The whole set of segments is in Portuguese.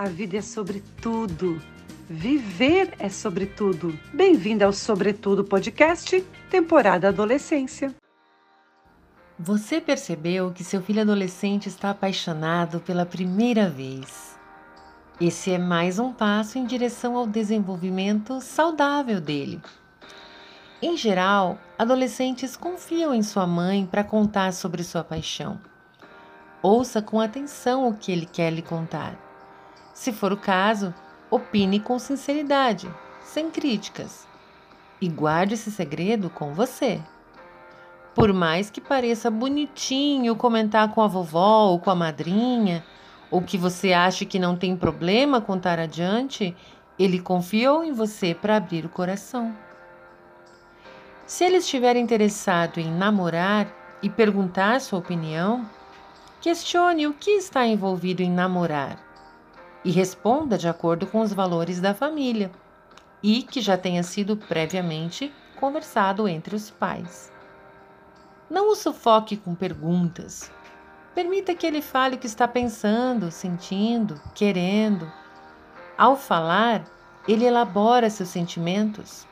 A vida é sobre tudo. Viver é sobre tudo. Bem-vinda ao Sobretudo Podcast, temporada Adolescência. Você percebeu que seu filho adolescente está apaixonado pela primeira vez? Esse é mais um passo em direção ao desenvolvimento saudável dele. Em geral, adolescentes confiam em sua mãe para contar sobre sua paixão. Ouça com atenção o que ele quer lhe contar. Se for o caso, opine com sinceridade, sem críticas. E guarde esse segredo com você. Por mais que pareça bonitinho comentar com a vovó ou com a madrinha, ou que você ache que não tem problema contar adiante, ele confiou em você para abrir o coração. Se ele estiver interessado em namorar e perguntar sua opinião, questione o que está envolvido em namorar e responda de acordo com os valores da família e que já tenha sido previamente conversado entre os pais. Não o sufoque com perguntas. Permita que ele fale o que está pensando, sentindo, querendo. Ao falar, ele elabora seus sentimentos.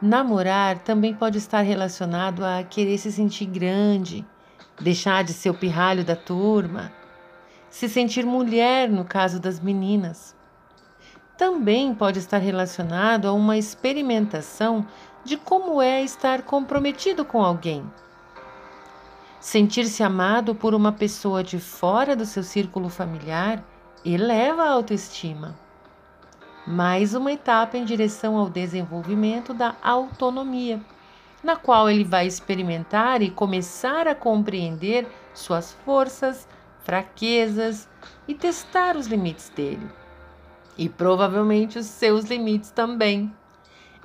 Namorar também pode estar relacionado a querer se sentir grande, deixar de ser o pirralho da turma, se sentir mulher no caso das meninas. Também pode estar relacionado a uma experimentação de como é estar comprometido com alguém. Sentir-se amado por uma pessoa de fora do seu círculo familiar eleva a autoestima. Mais uma etapa em direção ao desenvolvimento da autonomia, na qual ele vai experimentar e começar a compreender suas forças, fraquezas e testar os limites dele. E provavelmente os seus limites também.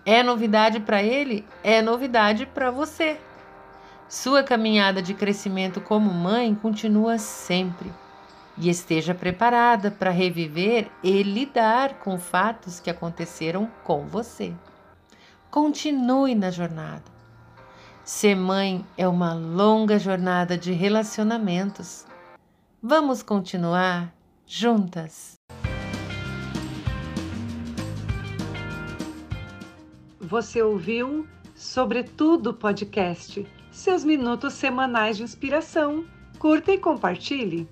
É novidade para ele? É novidade para você. Sua caminhada de crescimento como mãe continua sempre. E esteja preparada para reviver e lidar com fatos que aconteceram com você. Continue na jornada. Ser mãe é uma longa jornada de relacionamentos Vamos continuar juntas? Você ouviu Sobretudo Podcast, seus minutos semanais de inspiração. Curta e compartilhe.